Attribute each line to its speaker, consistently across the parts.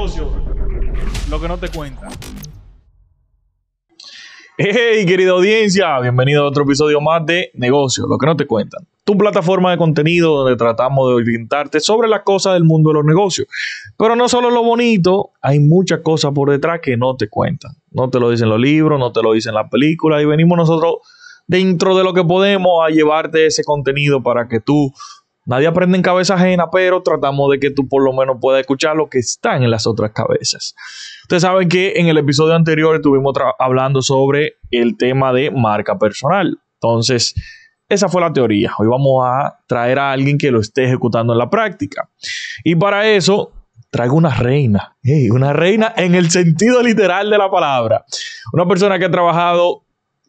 Speaker 1: negocio, lo que no te cuentan. Hey, querida audiencia, bienvenido a otro episodio más de Negocio, lo que no te cuentan. Tu plataforma de contenido donde tratamos de orientarte sobre las cosas del mundo de los negocios. Pero no solo lo bonito, hay muchas cosas por detrás que no te cuentan. No te lo dicen los libros, no te lo dicen las películas y venimos nosotros dentro de lo que podemos a llevarte ese contenido para que tú Nadie aprende en cabeza ajena, pero tratamos de que tú por lo menos puedas escuchar lo que está en las otras cabezas. Ustedes saben que en el episodio anterior estuvimos hablando sobre el tema de marca personal. Entonces, esa fue la teoría. Hoy vamos a traer a alguien que lo esté ejecutando en la práctica. Y para eso traigo una reina. una reina en el sentido literal de la palabra. Una persona que ha trabajado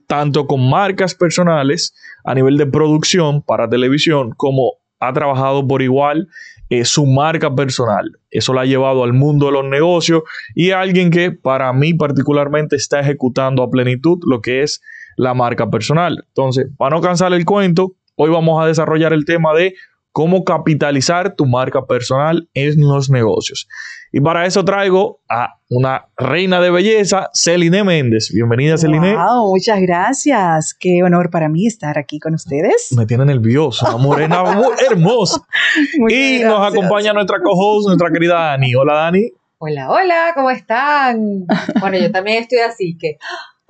Speaker 1: tanto con marcas personales a nivel de producción para televisión como ha trabajado por igual eh, su marca personal. Eso la ha llevado al mundo de los negocios y alguien que para mí particularmente está ejecutando a plenitud lo que es la marca personal. Entonces, para no cansar el cuento, hoy vamos a desarrollar el tema de cómo capitalizar tu marca personal en los negocios. Y para eso traigo a una reina de belleza, Celine Méndez. Bienvenida, Celine.
Speaker 2: Wow, muchas gracias. Qué honor para mí estar aquí con ustedes.
Speaker 1: Me tiene nervioso, una morena muy hermosa. y nos acompaña nuestra co-host, nuestra querida Dani. Hola, Dani.
Speaker 3: Hola, hola, ¿cómo están? Bueno, yo también estoy así que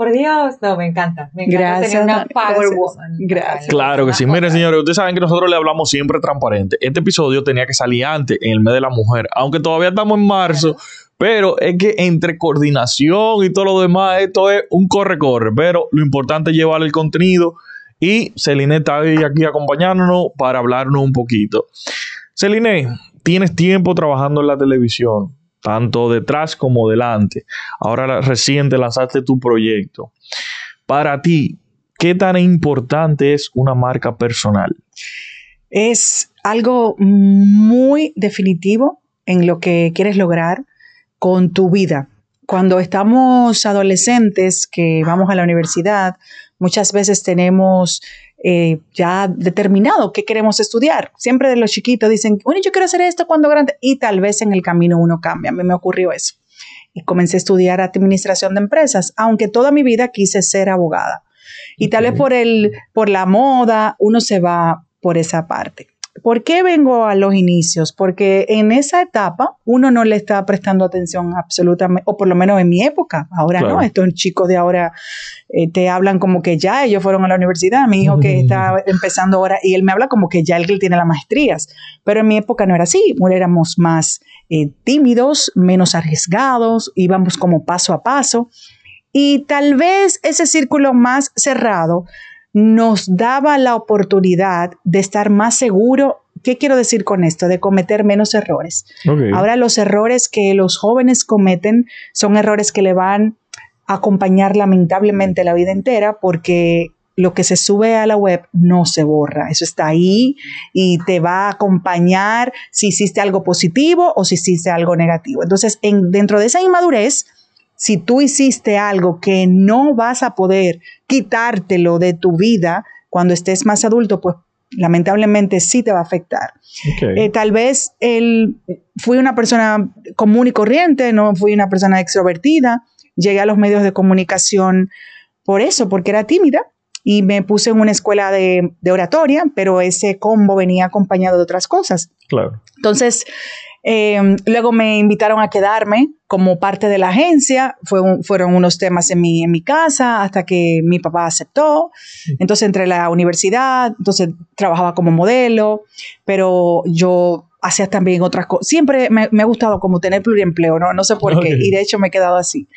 Speaker 3: por Dios, no, me encanta. Me encanta
Speaker 2: gracias,
Speaker 3: tener una power woman.
Speaker 2: Gracias.
Speaker 1: Claro que sí. Miren, señores, ustedes saben que nosotros le hablamos siempre transparente. Este episodio tenía que salir antes, en el mes de la mujer, aunque todavía estamos en marzo. Pero es que entre coordinación y todo lo demás, esto es un corre-corre. Pero lo importante es llevar el contenido. Y Celine está aquí acompañándonos para hablarnos un poquito. Celine, tienes tiempo trabajando en la televisión tanto detrás como delante. Ahora reciente lanzaste tu proyecto. Para ti, ¿qué tan importante es una marca personal?
Speaker 2: Es algo muy definitivo en lo que quieres lograr con tu vida. Cuando estamos adolescentes, que vamos a la universidad, muchas veces tenemos eh, ya determinado qué queremos estudiar. Siempre de los chiquitos dicen, bueno, yo quiero hacer esto cuando grande, y tal vez en el camino uno cambia. A mí me ocurrió eso. Y comencé a estudiar administración de empresas, aunque toda mi vida quise ser abogada. Y tal vez por, el, por la moda uno se va por esa parte. ¿Por qué vengo a los inicios? Porque en esa etapa uno no le está prestando atención absolutamente, o por lo menos en mi época, ahora no, estos chicos de ahora eh, te hablan como que ya ellos fueron a la universidad, mi hijo que está empezando ahora, y él me habla como que ya él tiene las maestrías, pero en mi época no era así, éramos más eh, tímidos, menos arriesgados, íbamos como paso a paso, y tal vez ese círculo más cerrado nos daba la oportunidad de estar más seguro. ¿Qué quiero decir con esto? De cometer menos errores. Ahora los errores que los jóvenes cometen son errores que le van a acompañar lamentablemente la vida entera porque lo que se sube a la web no se borra. Eso está ahí y te va a acompañar si hiciste algo positivo o si hiciste algo negativo. Entonces, dentro de esa inmadurez, si tú hiciste algo que no vas a poder quitártelo de tu vida cuando estés más adulto, pues lamentablemente sí te va a afectar. Eh, tal vez él, fui una persona común y corriente, no fui una persona extrovertida, llegué a los medios de comunicación por eso, porque era tímida y me puse en una escuela de, de oratoria, pero ese combo venía acompañado de otras cosas.
Speaker 1: Claro.
Speaker 2: Entonces, Em, luego me invitaron a quedarme como parte de la agencia. fueron unos temas en mi, en mi casa hasta que mi papá aceptó. Entonces entré a la universidad, entonces trabajaba como modelo, pero yo hacía también otras cosas. Siempre me, ha gustado como tener pluriempleo, ¿no? No sé por qué. Y de hecho me he quedado así.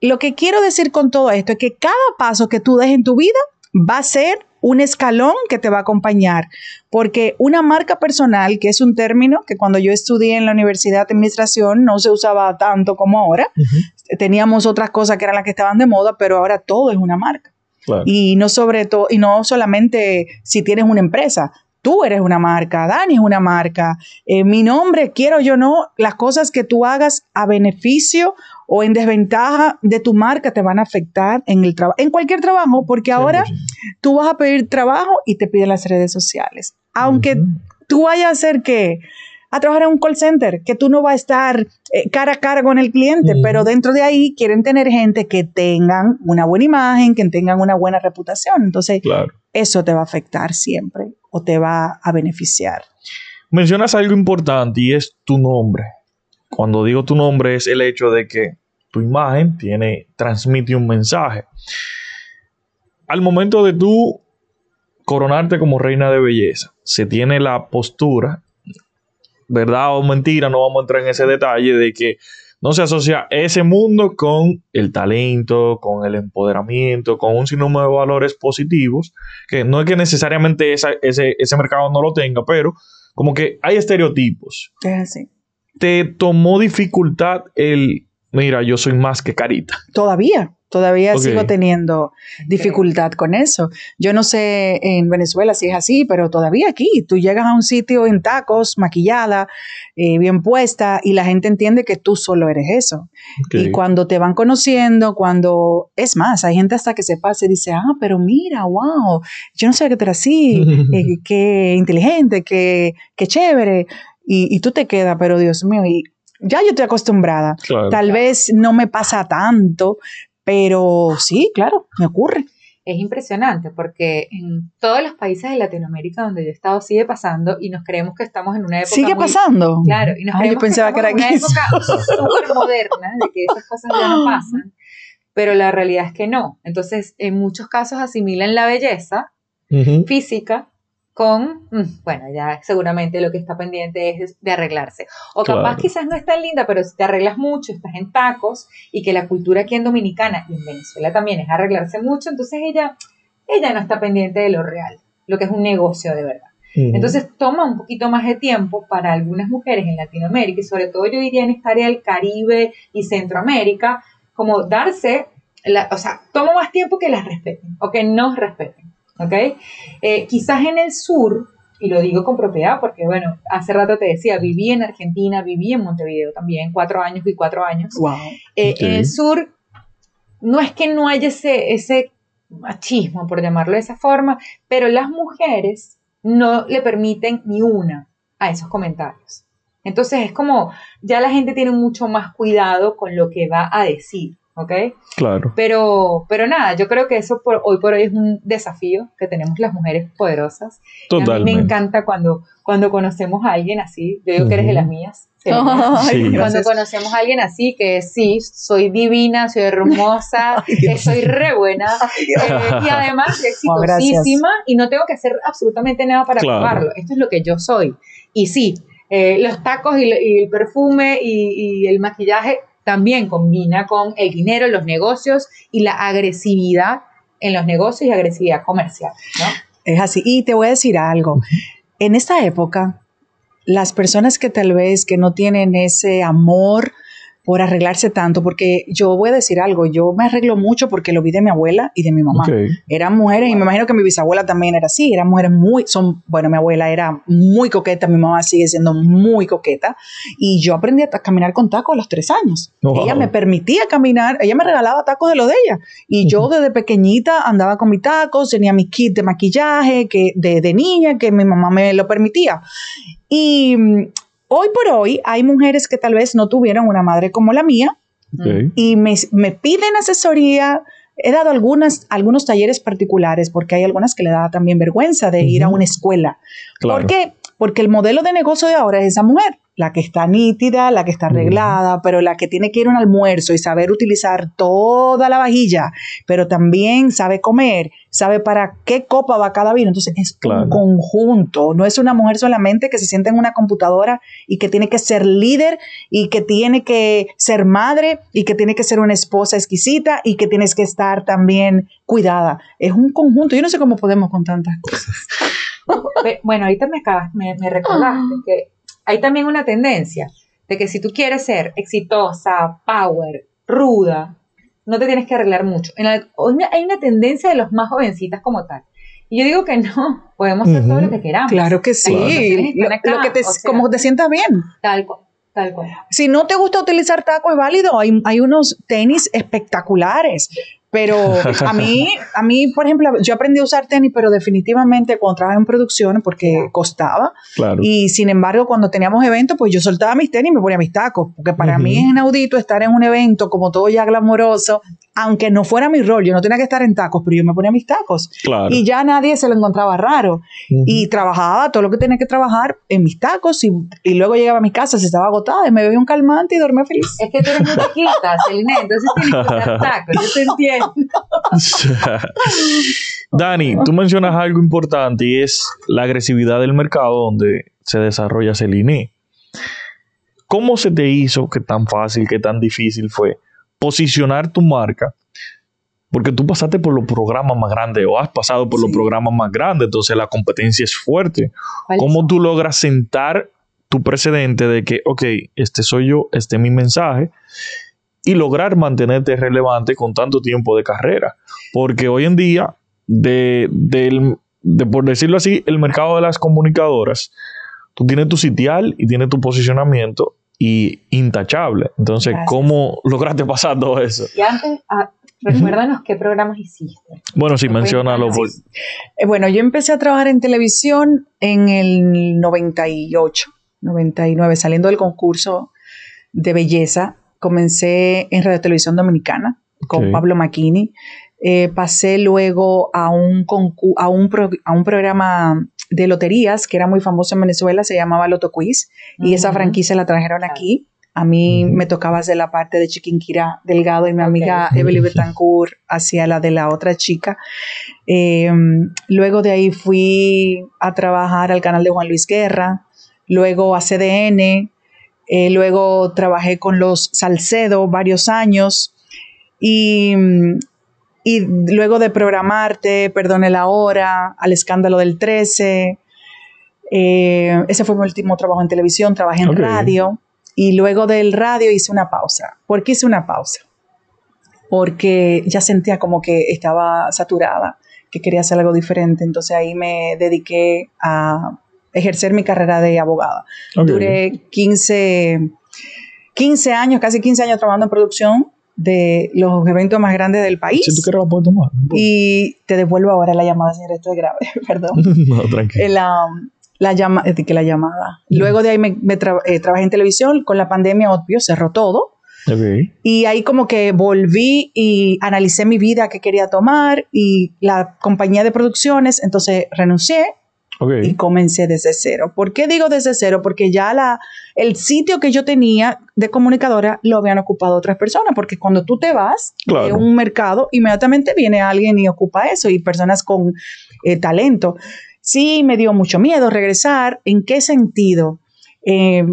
Speaker 2: Lo que quiero decir con todo esto es que cada paso que tú des en tu vida va a ser un escalón que te va a acompañar, porque una marca personal, que es un término que cuando yo estudié en la Universidad de Administración no se usaba tanto como ahora, teníamos otras cosas que eran las que estaban de moda, pero ahora todo es una marca. Y no sobre todo, y no solamente si tienes una empresa, tú eres una marca, Dani es una marca, eh, mi nombre, quiero yo no, las cosas que tú hagas a beneficio o en desventaja de tu marca te van a afectar en el trabajo, en cualquier trabajo, porque ahora tú vas a pedir trabajo y te piden las redes sociales. Aunque tú vayas a hacer que a trabajar en un call center, que tú no vas a estar eh, cara a cara con el cliente, pero dentro de ahí quieren tener gente que tengan una buena imagen, que tengan una buena reputación. Entonces,
Speaker 1: Claro.
Speaker 2: eso te va a afectar siempre o te va a beneficiar.
Speaker 1: Mencionas algo importante y es tu nombre. Cuando digo tu nombre es el hecho de que tu imagen tiene, transmite un mensaje. Al momento de tú coronarte como reina de belleza, se tiene la postura, verdad o mentira, no vamos a entrar en ese detalle de que no se asocia ese mundo con el talento, con el empoderamiento, con un sinnúmero de valores positivos, que no es que necesariamente esa- ese, ese mercado no lo tenga, pero como que hay estereotipos.
Speaker 2: Es así.
Speaker 1: Te tomó dificultad el, mira, yo soy más que carita.
Speaker 2: Todavía, todavía sigo teniendo dificultad con eso. Yo no sé en Venezuela si es así, pero todavía aquí tú llegas a un sitio en tacos, maquillada, eh, bien puesta, y la gente entiende que tú solo eres eso. Y cuando te van conociendo, cuando, es más, hay gente hasta que se pasa y dice, ah, pero mira, wow, yo no sé que tú eras así, eh, qué inteligente, qué, qué chévere. Y, y tú te quedas, pero Dios mío, y ya yo estoy acostumbrada.
Speaker 1: Claro.
Speaker 2: Tal vez no me pasa tanto, pero sí, claro, me ocurre.
Speaker 3: Es impresionante porque en todos los países de Latinoamérica donde yo he estado sigue pasando y nos creemos que estamos en una época
Speaker 2: Sigue
Speaker 3: muy-
Speaker 2: pasando.
Speaker 3: Claro, y nos
Speaker 2: Ay, yo
Speaker 3: creemos
Speaker 2: pensaba que
Speaker 3: estamos
Speaker 2: era
Speaker 3: en una época súper moderna de que esas cosas ya no pasan, pero la realidad es que no. Entonces, en muchos casos asimilan la belleza física con, mm, bueno, ya seguramente lo que está pendiente es de arreglarse. O capaz
Speaker 1: Claro.
Speaker 3: quizás no es tan linda, pero si te arreglas mucho, estás en tacos y que la cultura aquí en Dominicana y en Venezuela también es arreglarse mucho, entonces ella, ella no está pendiente de lo real, lo que es un negocio de verdad. Entonces toma un poquito más de tiempo para algunas mujeres en Latinoamérica y sobre todo yo diría en esta área del Caribe y Centroamérica, como darse, la- o sea, toma más tiempo que las respeten o que nos respeten, ¿ok? Eh, quizás en el sur, y lo digo con propiedad porque, bueno, hace rato te decía, viví en Argentina, viví en Montevideo también, cuatro años y cuatro años.
Speaker 2: Wow.
Speaker 3: Eh. En el sur, no es que no haya ese, ese machismo, por llamarlo de esa forma, pero las mujeres no le permiten ni una a esos comentarios. Entonces es como, ya la gente tiene mucho más cuidado con lo que va a decir, ¿ok?
Speaker 1: Claro.
Speaker 3: Pero, pero nada, yo creo que eso por, hoy por hoy es un desafío que tenemos las mujeres poderosas. Y A mí
Speaker 1: Totalmente.
Speaker 3: me encanta cuando, cuando conocemos a alguien así, yo digo que eres de las mías. Selena.
Speaker 1: Sí.
Speaker 3: Cuando
Speaker 2: gracias.
Speaker 3: conocemos a alguien así, que sí, soy divina, soy hermosa, que soy re buena, eh, y además soy
Speaker 2: Oh,
Speaker 3: exitosísima, y no tengo que hacer absolutamente nada para
Speaker 1: Claro.
Speaker 3: probarlo. Esto es lo que yo soy. Y sí, eh, los tacos y, y el perfume y, y el maquillaje también combina con el dinero, los negocios y la agresividad en los negocios y agresividad comercial.
Speaker 2: Es así. Y te voy a decir algo. En esta época, las personas que tal vez que no tienen ese amor por arreglarse tanto, porque yo voy a decir algo, yo me arreglo mucho porque lo vi de mi abuela y de mi mamá. Eran mujeres, y me imagino que mi bisabuela también era así, eran mujeres muy, son, bueno, mi abuela era muy coqueta, mi mamá sigue siendo muy coqueta, y yo aprendí a caminar con tacos a los tres años.
Speaker 1: Wow.
Speaker 2: Ella me permitía caminar, ella me regalaba tacos de lo de ella, y yo desde pequeñita andaba con mis tacos, tenía mi kit de maquillaje que, de, de niña, que mi mamá me lo permitía. Y hoy por hoy hay mujeres que tal vez no tuvieron una madre como la mía, y me, me piden asesoría. He dado algunas, algunos talleres particulares porque hay algunas que le da también vergüenza de ir a una escuela.
Speaker 1: Claro.
Speaker 2: ¿Por qué? Porque el modelo de negocio de ahora es esa mujer, la que está nítida, la que está arreglada, pero la que tiene que ir a un almuerzo y saber utilizar toda la vajilla, pero también sabe comer, sabe para qué copa va cada vino. Entonces es
Speaker 1: Claro.
Speaker 2: un conjunto, no es una mujer solamente que se sienta en una computadora y que tiene que ser líder y que tiene que ser madre y que tiene que ser una esposa exquisita y que tienes que estar también cuidada. Es un conjunto. Yo no sé cómo podemos con tantas cosas.
Speaker 3: Bueno, ahorita me, acabas- me, me recordaste que hay también una tendencia de que si tú quieres ser exitosa, power, ruda, no te tienes que arreglar mucho. En la- hay una tendencia de los más jovencitas como tal. Y yo digo que no, podemos hacer todo
Speaker 1: Ujú.
Speaker 3: lo que queramos.
Speaker 2: Claro que sí. Lo, que te,
Speaker 3: o sea,
Speaker 2: como te sientas bien.
Speaker 3: Tal cual, tal cual.
Speaker 2: Si no te gusta utilizar taco, es válido. Hay, hay unos tenis espectaculares. Pero a mí, a mí, por ejemplo, yo aprendí a usar tenis, pero definitivamente cuando trabajaba en producción, porque costaba.
Speaker 1: Claro.
Speaker 2: Y sin embargo, cuando teníamos eventos, pues yo soltaba mis tenis y me ponía mis tacos. Porque para
Speaker 1: Ujú.
Speaker 2: mí es inaudito estar en un evento como todo ya glamoroso, aunque no fuera mi rol. Yo no tenía que estar en tacos, pero yo me ponía mis tacos.
Speaker 1: claro.
Speaker 2: Y ya nadie se lo encontraba raro. Y trabajaba todo lo que tenía que trabajar en mis tacos y, y luego llegaba a mi casa si estaba agotada y me bebía un calmante y dormía feliz.
Speaker 3: Es que tú eres muy chiquita, Celine, entonces tienes que tacos. Yo te entiendo.
Speaker 1: Dani, tú mencionas algo importante y es la agresividad del mercado donde se desarrolla Celine. ¿Cómo se te hizo que tan fácil, que tan difícil fue posicionar tu marca? Porque tú pasaste por los programas más grandes o has pasado por los programas más grandes, entonces la competencia es fuerte.
Speaker 3: ¿Cuáles
Speaker 1: ¿Cómo tú logras sentar tu precedente de que, ok, este soy yo, este es mi mensaje, y lograr mantenerte relevante con tanto tiempo de carrera? Porque hoy en día, de, del- de, por decirlo así, el mercado de las comunicadoras, tú tienes tu sitial y tienes tu posicionamiento y intachable. Entonces,
Speaker 2: Gracias.
Speaker 1: ¿cómo lograste pasar todo eso?
Speaker 3: Y antes, ah, recuérdanos qué programas hiciste.
Speaker 1: Bueno, sí, menciónalo.
Speaker 3: sí.
Speaker 1: por-
Speaker 2: Eh, bueno, yo empecé a trabajar en televisión en el 98, 99, saliendo del concurso de belleza. Comencé en Radio Televisión Dominicana con. Pablo Maquini. Eh, pasé luego a un, concu- a, un pro- a un programa de loterías que era muy famoso en Venezuela, se llamaba Loto Quiz, y esa franquicia la trajeron aquí. A mí me tocaba hacer la parte de Chiquinquirá Delgado y mi amiga Evelyn Betancourt hacía la de la otra chica. Eh, luego de ahí fui a trabajar al canal de Juan Luis Guerra, luego a CDN, eh, luego trabajé con los Salcedo varios años y, mm, y luego de programarte, Perdone la Hora, al escándalo del 13, eh, ese fue mi último trabajo en televisión, trabajé en
Speaker 1: Ok.
Speaker 2: radio y luego del radio hice una pausa. ¿Por qué hice una pausa? Porque ya sentía como que estaba saturada, que quería hacer algo diferente, entonces ahí me dediqué a ejercer mi carrera de abogada.
Speaker 1: Ok.
Speaker 2: Duré 15, 15 años, casi 15 años trabajando en producción de los eventos más grandes del país.
Speaker 1: Si tú quieres, la puedes tomar.
Speaker 2: Y te devuelvo ahora la llamada, señor, esto es grave, perdón.
Speaker 1: no, tranquilo.
Speaker 2: La, la, llama, eh, que la llamada. Luego de ahí me, me tra- eh, trabajé en televisión, con la pandemia, obvio, cerró todo.
Speaker 1: Ok.
Speaker 2: Y ahí como que volví y analicé mi vida que quería tomar y la compañía de producciones, entonces renuncié
Speaker 1: Ok.
Speaker 2: y comencé desde cero. ¿Por qué digo desde cero? Porque ya la, el sitio que yo tenía de comunicadora lo habían ocupado otras personas, porque cuando tú te vas de
Speaker 1: Claro.
Speaker 2: un mercado, inmediatamente viene alguien y ocupa eso y personas con eh, talento. Sí, me dio mucho miedo regresar. ¿En qué sentido? Eh,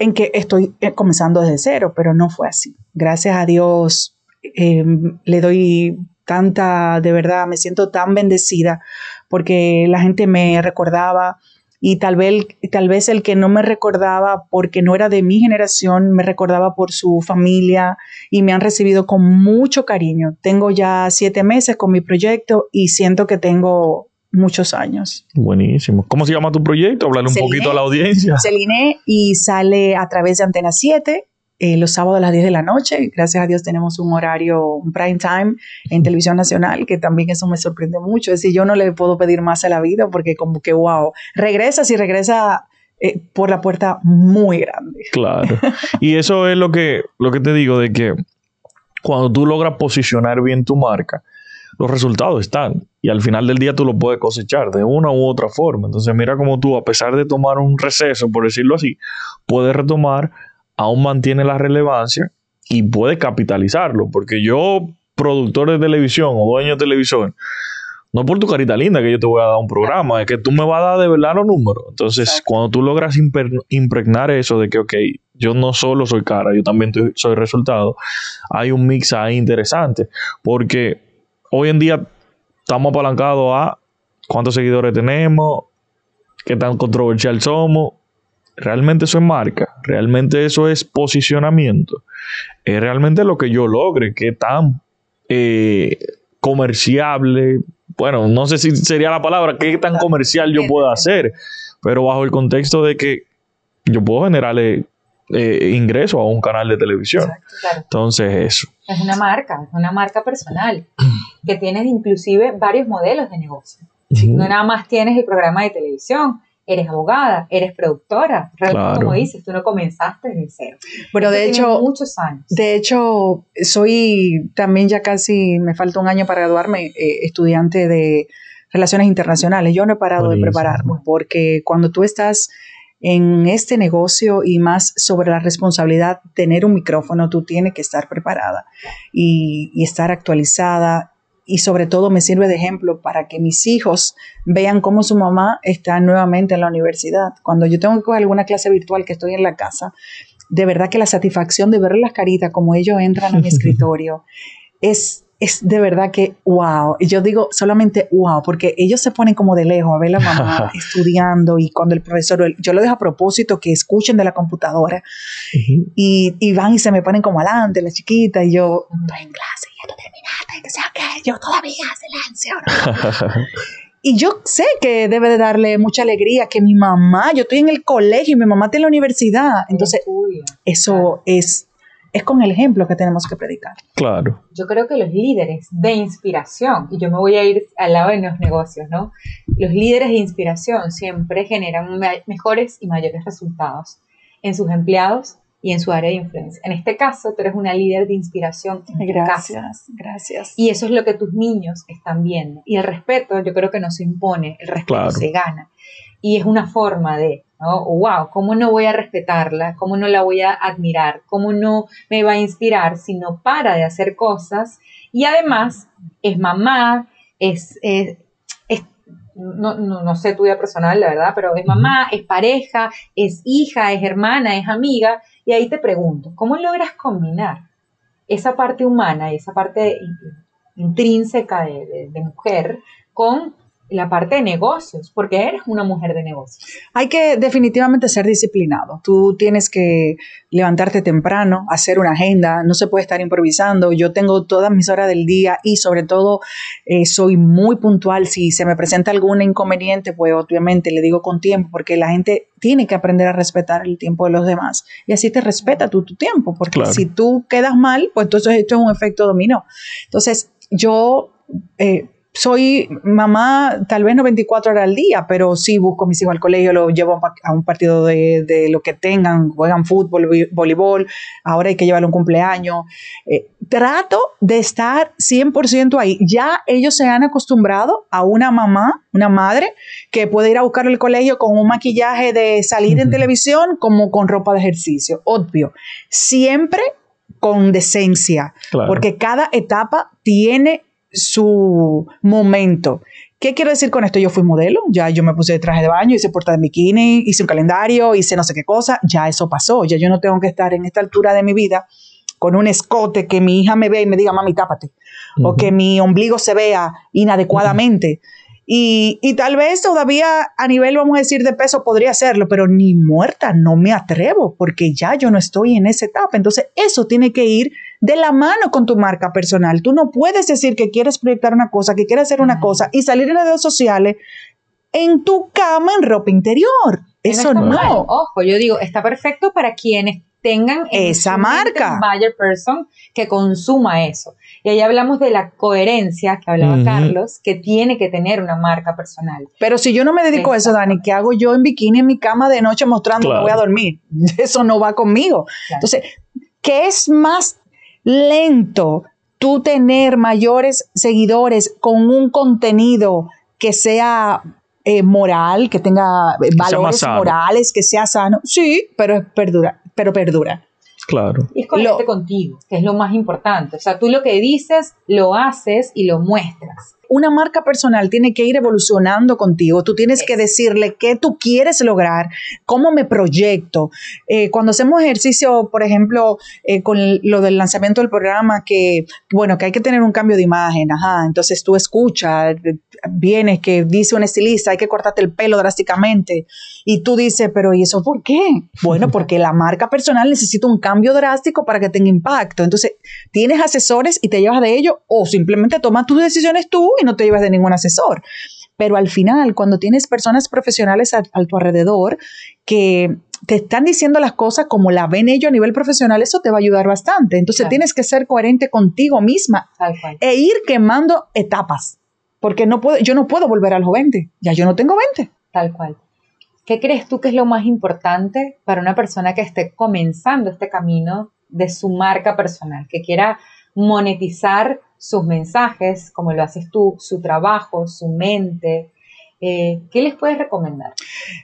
Speaker 2: en que estoy eh, comenzando desde cero, pero no fue así. Gracias a Dios eh, le doy tanta, de verdad, me siento tan bendecida porque la gente me recordaba y tal vez, tal vez el que no me recordaba porque no era de mi generación, me recordaba por su familia y me han recibido con mucho cariño. Tengo ya siete meses con mi proyecto y siento que tengo muchos años.
Speaker 1: Buenísimo. ¿Cómo se llama tu proyecto? Hablarle un
Speaker 2: Celine.
Speaker 1: poquito a la audiencia.
Speaker 2: Celine y sale a través de Antena 7 eh, los sábados a las 10 de la noche. Gracias a Dios tenemos un horario, un prime time en televisión nacional, que también eso me sorprende mucho. Es decir, yo no le puedo pedir más a la vida porque como que, wow, regresa, si regresa eh, por la puerta muy grande.
Speaker 1: Claro. Y eso es lo que, lo que te digo, de que cuando tú logras posicionar bien tu marca, los resultados están. Y al final del día tú lo puedes cosechar de una u otra forma. Entonces mira cómo tú, a pesar de tomar un receso, por decirlo así, puedes retomar, aún mantiene la relevancia y puedes capitalizarlo. Porque yo, productor de televisión o dueño de televisión, no por tu carita linda que yo te voy a dar un programa, es que tú me vas a dar de verdad los números. Entonces,
Speaker 2: Exacto.
Speaker 1: cuando tú logras impregnar eso de que, ok, yo no solo soy cara, yo también soy resultado, hay un mix ahí interesante. Porque hoy en día estamos apalancados a cuántos seguidores tenemos, qué tan controversial somos. Realmente eso es marca, realmente eso es posicionamiento. Es realmente lo que yo logre, qué tan eh, comerciable, bueno, no sé si sería la palabra, qué tan comercial yo puedo hacer, pero bajo el contexto de que yo puedo generarle eh, ingreso a un canal de televisión.
Speaker 3: Claro.
Speaker 1: Entonces, eso.
Speaker 3: Es una marca, es una marca personal, que tienes inclusive varios modelos de negocio. No nada más tienes el programa de televisión, eres abogada, eres productora. Realmente,
Speaker 1: Claro.
Speaker 3: como dices, tú no comenzaste desde cero.
Speaker 2: Bueno, de hecho,
Speaker 3: muchos años.
Speaker 2: De hecho, soy también ya casi, me falta un año para graduarme, eh, estudiante de Relaciones Internacionales. Yo no he parado
Speaker 1: Buenísimo.
Speaker 2: de prepararme porque cuando tú estás en este negocio y más sobre la responsabilidad de tener un micrófono, tú tienes que estar preparada y, y estar actualizada. Y sobre todo me sirve de ejemplo para que mis hijos vean cómo su mamá está nuevamente en la universidad. Cuando yo tengo que coger alguna clase virtual que estoy en la casa, de verdad que la satisfacción de ver las caritas como ellos entran a mi escritorio es, es de verdad que wow. Y yo digo solamente wow, porque ellos se ponen como de lejos a ver a la mamá estudiando y cuando el profesor, yo lo dejo a propósito que escuchen de la computadora y, y van y se me ponen como adelante, la chiquita, y yo estoy en clase, tú terminaste, que sea que yo todavía silencio. ¿no? Y yo sé que debe de darle mucha alegría que mi mamá, yo estoy en el colegio y mi mamá está en la universidad. Entonces, eso es, es con el ejemplo que tenemos que predicar.
Speaker 1: Claro.
Speaker 3: yo creo que los líderes de inspiración, y yo me voy a ir al lado de los negocios, ¿no? Los líderes de inspiración siempre generan me- mejores y mayores resultados en sus empleados y en su área de influencia. En este caso, tú eres una líder de inspiración en tu casa.
Speaker 2: Gracias, gracias.
Speaker 3: Y eso es lo que tus niños están viendo. Y el respeto, yo creo que no se impone, el respeto
Speaker 1: Claro.
Speaker 3: se gana. Y es una forma de, ¿no? wow, ¿cómo no voy a respetarla? ¿Cómo no la voy a admirar? ¿Cómo no me va a inspirar si no para de hacer cosas? Y además, es mamá, es, es- es- no, no, no sé tu vida personal, la verdad, pero es mamá, es pareja, es hija, es hermana, es amiga. Y ahí te pregunto, ¿cómo logras combinar esa parte humana y esa parte in- intrínseca de mujer con la parte de negocios? Porque eres una mujer de negocios.
Speaker 2: Hay que definitivamente ser disciplinado. Tú tienes que levantarte temprano, hacer una agenda, no se puede estar improvisando. Yo tengo todas mis horas del día y sobre todo eh, soy muy puntual. Si se me presenta algún inconveniente, pues obviamente le digo con tiempo, porque la gente tiene que aprender a respetar el tiempo de los demás. Y así te respeta tú tu tiempo, porque
Speaker 1: Claro.
Speaker 2: si tú quedas mal, pues entonces esto es un efecto dominó. Entonces, yo... eh, soy mamá tal vez no 24 horas al día, pero sí busco a mis hijos al colegio, los llevo a un partido de, de lo que tengan, juegan fútbol, voleibol, ahora hay que llevarle un cumpleaños. Eh, trato de estar 100% ahí. Ya ellos se han acostumbrado a una mamá, una madre, que puede ir a buscar el colegio con un maquillaje de salir en televisión como con ropa de ejercicio, obvio. Siempre con decencia,
Speaker 1: Claro.
Speaker 2: porque cada etapa tiene su momento. ¿Qué quiero decir con esto? Yo fui modelo, ya yo me puse de traje de baño, hice puerta de bikini, hice un calendario, hice no sé qué cosa, ya eso pasó, ya yo no tengo que estar en esta altura de mi vida con un escote que mi hija me ve y me diga, mami, tápate, o que mi ombligo se vea inadecuadamente. Y, y tal vez todavía a nivel, vamos a decir, de peso podría hacerlo, pero ni muerta no me atrevo porque ya yo no estoy en esa etapa. Entonces, eso tiene que ir de la mano con tu marca personal. Tú no puedes decir que quieres proyectar una cosa, que quieres hacer una cosa y salir en las redes sociales en tu cama en ropa interior. Eso
Speaker 3: mal.
Speaker 2: no.
Speaker 3: Ojo, yo digo, está perfecto para quienes tengan en
Speaker 2: Esa marca.
Speaker 3: un buyer person que consuma eso. Y ahí hablamos de la coherencia que hablaba. Carlos, que tiene que tener una marca personal.
Speaker 2: Pero si yo no me dedico a eso. Dani, ¿qué hago yo en bikini en mi cama de noche mostrando
Speaker 1: Claro.
Speaker 2: que voy a dormir? Eso no va conmigo.
Speaker 3: Claro.
Speaker 2: Entonces, ¿qué es más lento tú tener mayores seguidores con un contenido que sea eh, moral, que tenga eh, valores morales, que sea sano? Sí, pero es perdura, pero perdura.
Speaker 1: Claro.
Speaker 3: Y es contigo, que es lo más importante. O sea, tú lo que dices, lo haces y lo muestras.
Speaker 2: una marca personal tiene que ir evolucionando contigo. Tú tienes que decirle qué tú quieres lograr, cómo me proyecto. Eh, cuando hacemos ejercicio, por ejemplo, eh, con lo del lanzamiento del programa, que bueno, que hay que tener un cambio de imagen, ajá. Entonces tú escuchas, vienes que dice un estilista, hay que cortarte el pelo drásticamente. Y tú dices, pero ¿y eso por qué? Bueno, porque la marca personal necesita un cambio drástico para que tenga impacto. Entonces, tienes asesores y te llevas de ellos o simplemente tomas tus decisiones tú y no te llevas de ningún asesor. Pero al final, cuando tienes personas profesionales a, a tu alrededor que te están diciendo las cosas como la ven ellos a nivel profesional, eso te va a ayudar bastante. Entonces
Speaker 3: Claro.
Speaker 2: tienes que ser coherente contigo misma e ir quemando etapas. Porque no puedo, yo no puedo volver a los 20. Ya yo no tengo 20.
Speaker 3: Tal cual. ¿Qué crees tú que es lo más importante para una persona que esté comenzando este camino de su marca personal, que quiera monetizar sus mensajes, como lo haces tú, su trabajo, su mente? Eh, ¿Qué les puedes recomendar?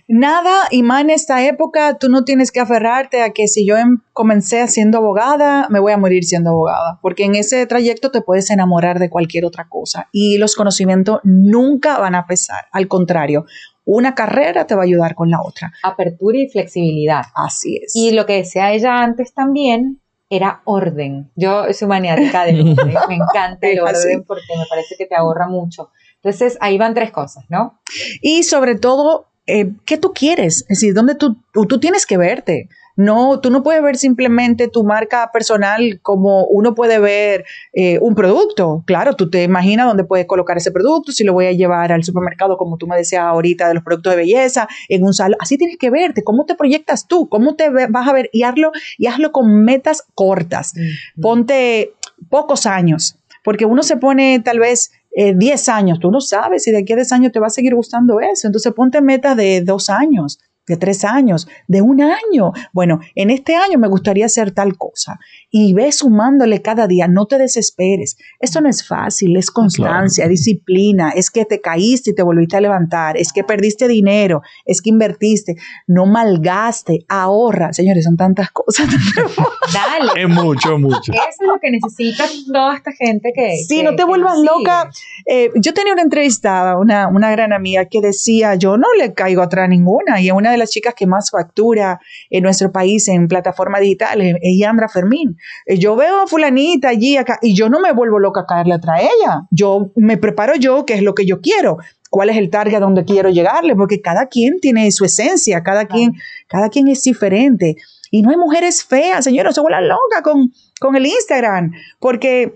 Speaker 2: Nada, y más en esta época, tú no tienes que aferrarte a que si yo em- comencé siendo abogada, me voy a morir siendo abogada, porque en ese trayecto te puedes enamorar de cualquier otra cosa y los conocimientos nunca van a pesar. Al contrario, una carrera te va a ayudar con la otra.
Speaker 3: Apertura y flexibilidad.
Speaker 2: Así es.
Speaker 3: Y lo que decía ella antes también era orden. Yo soy maniática del orden, me encanta el
Speaker 2: Así.
Speaker 3: orden porque me parece que te ahorra mucho. Entonces ahí van tres cosas, ¿no?
Speaker 2: Y sobre todo, eh, ¿qué tú quieres? Es decir, ¿dónde tú, tú, tú tienes que verte? No, tú no puedes ver simplemente tu marca personal como uno puede ver eh, un producto. Claro, tú te imaginas dónde puedes colocar ese producto, si lo voy a llevar al supermercado, como tú me decías ahorita, de los productos de belleza, en un salón. Así tienes que verte, cómo te proyectas tú, cómo te vas a ver y hazlo, y hazlo con metas cortas ponte pocos años, porque uno se pone tal vez eh, 10 años, tú no sabes si de aquí a 10 años te va a seguir gustando eso, entonces ponte metas de dos años, de tres años, de un año. Bueno, en este año me gustaría hacer tal cosa y ve sumándole cada día, no te desesperes. Esto no es fácil, es constancia, disciplina, es que te caíste y te volviste a levantar, es que perdiste dinero, es que invertiste, no malgaste, ahorra. Señores, son tantas cosas.
Speaker 3: Dale.
Speaker 1: Es mucho, es mucho.
Speaker 3: Eso es lo que necesita toda esta gente que.
Speaker 2: Sí,
Speaker 3: que-
Speaker 2: no te vuelvas loca. Eh, yo tenía una entrevistada, una, una gran amiga, que decía, yo no le caigo atrás a ninguna, y es una de las chicas que más factura en nuestro país en plataformas digitales, es Yandra Fermín. Eh, yo veo a fulanita allí, acá, y yo no me vuelvo loca a caerle atrás a ella. Yo me preparo yo, qué es lo que yo quiero, cuál es el target a donde quiero llegarle, porque cada quien tiene su esencia, cada quien, cada quien es diferente. Y no hay mujeres feas, señores, no se vuelvan loca con, con el Instagram, porque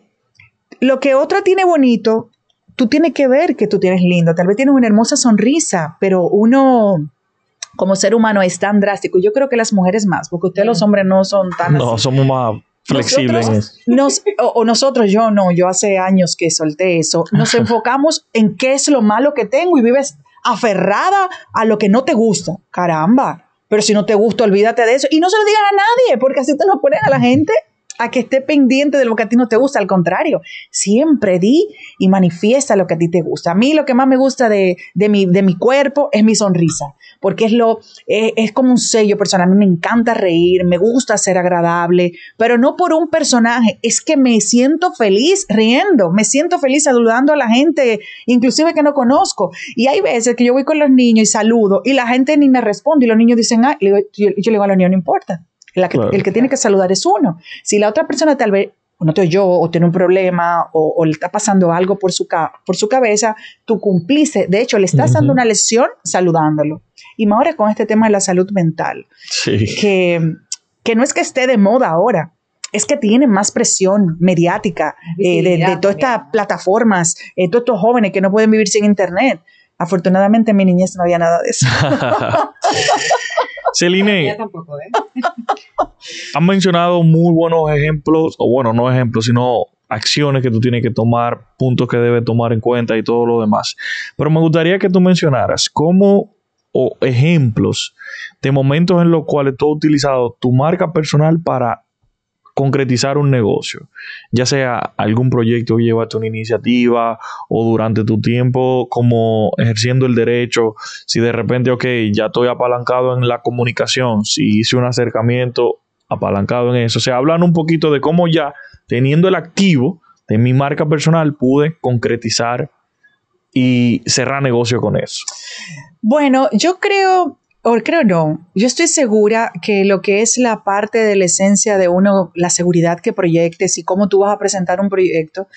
Speaker 2: lo que otra tiene bonito, tú tienes que ver que tú tienes lindo. Tal vez tienes una hermosa sonrisa, pero uno como ser humano es tan drástico. Y Yo creo que las mujeres más, porque ustedes los hombres no son tan
Speaker 1: No,
Speaker 2: así.
Speaker 1: somos más flexibles.
Speaker 2: Nos- o, o nosotros, yo no, yo hace años que solté eso. Nos enfocamos en qué es lo malo que tengo y vives aferrada a lo que no te gusta. Caramba. Pero si no te gusta, olvídate de eso. Y no se lo digas a nadie, porque así te nos ponen a la gente a que esté pendiente de lo que a ti no te gusta. Al contrario, siempre di y manifiesta lo que a ti te gusta. A mí lo que más me gusta de, de mi, de mi cuerpo es mi sonrisa, porque es, lo, es, es como un sello personal. A mí me encanta reír, me gusta ser agradable, pero no por un personaje, es que me siento feliz riendo, me siento feliz saludando a la gente, inclusive que no conozco. Y hay veces que yo voy con los niños y saludo y la gente ni me responde y los niños dicen, ah, yo, yo le digo a los niños, no importa. La que-
Speaker 1: Claro.
Speaker 2: El que tiene que saludar es uno. Si la otra persona tal vez no te oyó o tiene un problema o, o le está pasando algo por su, ca- por su cabeza, tú cumpliste. De hecho, le estás dando
Speaker 1: Ujú.
Speaker 2: una lesión saludándolo. Y más ahora con este tema de la salud mental,
Speaker 1: Sí.
Speaker 2: que, que no es que esté de moda ahora, es que tiene más presión mediática eh, de, de todas estas plataformas, eh, todos estos jóvenes que no pueden vivir sin internet. Afortunadamente en mi niñez no había nada de eso.
Speaker 1: Celine,
Speaker 3: tampoco, ¿eh?
Speaker 1: han mencionado muy buenos ejemplos, o bueno, no ejemplos, sino acciones que tú tienes que tomar, puntos que debes tomar en cuenta y todo lo demás. Pero me gustaría que tú mencionaras cómo o ejemplos de momentos en los cuales tú has utilizado tu marca personal para concretizar un negocio, ya sea algún proyecto que llevaste una iniciativa o durante tu tiempo como ejerciendo el derecho, si de repente, ok, ya estoy apalancado en la comunicación, si hice un acercamiento apalancado en eso, o sea, hablan un poquito de cómo ya teniendo el activo de mi marca personal pude concretizar y cerrar negocio con eso.
Speaker 2: Bueno, yo creo, o creo no, yo estoy segura que lo que es la parte de la esencia de uno, la seguridad que proyectes y cómo tú vas a presentar un proyecto,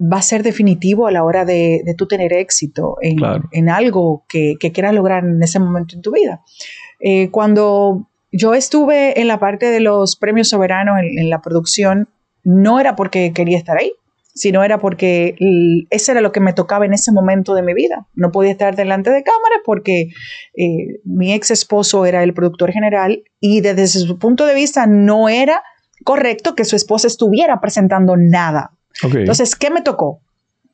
Speaker 2: va a ser definitivo a la hora de, de tú tener éxito en,
Speaker 1: Claro.
Speaker 2: en algo que, que quieras lograr en ese momento en tu vida. Eh, cuando yo estuve en la parte de los premios soberanos en, en la producción, no era porque quería estar ahí, sino era porque ese era lo que me tocaba en ese momento de mi vida. No podía estar delante de cámaras porque eh, mi ex esposo era el productor general y desde su punto de vista no era correcto que su esposa estuviera presentando nada. Entonces, ¿qué me tocó?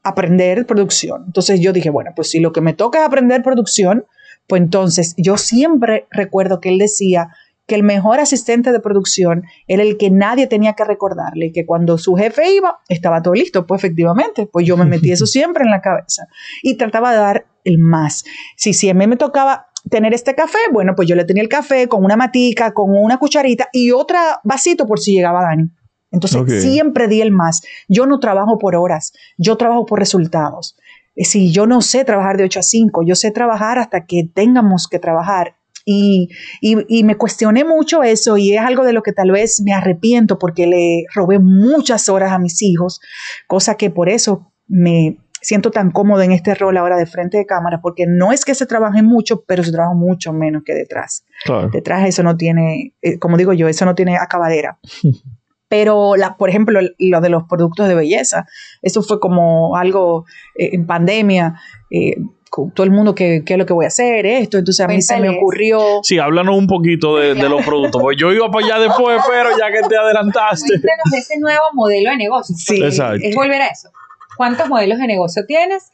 Speaker 2: Aprender producción. Entonces yo dije, bueno, pues si lo que me toca es aprender producción, pues entonces yo siempre recuerdo que él decía que el mejor asistente de producción era el que nadie tenía que recordarle, que cuando su jefe iba, estaba todo listo. Pues efectivamente, pues yo me metí eso siempre en la cabeza y trataba de dar el más. Si, si a mí me tocaba tener este café, bueno, pues yo le tenía el café con una matica, con una cucharita y otro vasito por si llegaba Dani. Entonces siempre di el más. Yo no trabajo por horas, yo trabajo por resultados. Si yo no sé trabajar de 8 a 5, yo sé trabajar hasta que tengamos que trabajar. Y, y- y me cuestioné mucho eso y es algo de lo que tal vez me arrepiento porque le robé muchas horas a mis hijos, cosa que por eso me siento tan cómodo en este rol ahora de frente de cámara, porque no es que se trabaje mucho, pero se trabaja mucho menos que detrás
Speaker 1: Claro.
Speaker 2: detrás eso no tiene, eh, como digo yo, eso no tiene acabadera. Pero, la, por ejemplo, lo de los productos de belleza, eso fue como algo eh, en pandemia, eh, con todo el mundo que qué es lo que voy a hacer, esto, entonces a mí se me ocurrió,
Speaker 1: Sí, háblanos un poquito de, de los productos. Pues yo iba para allá después, pero ya que te adelantaste.
Speaker 3: Cuéntanos ese nuevo modelo de negocio.
Speaker 2: Sí,
Speaker 1: exacto.
Speaker 3: Es volver a eso. ¿Cuántos modelos de negocio tienes?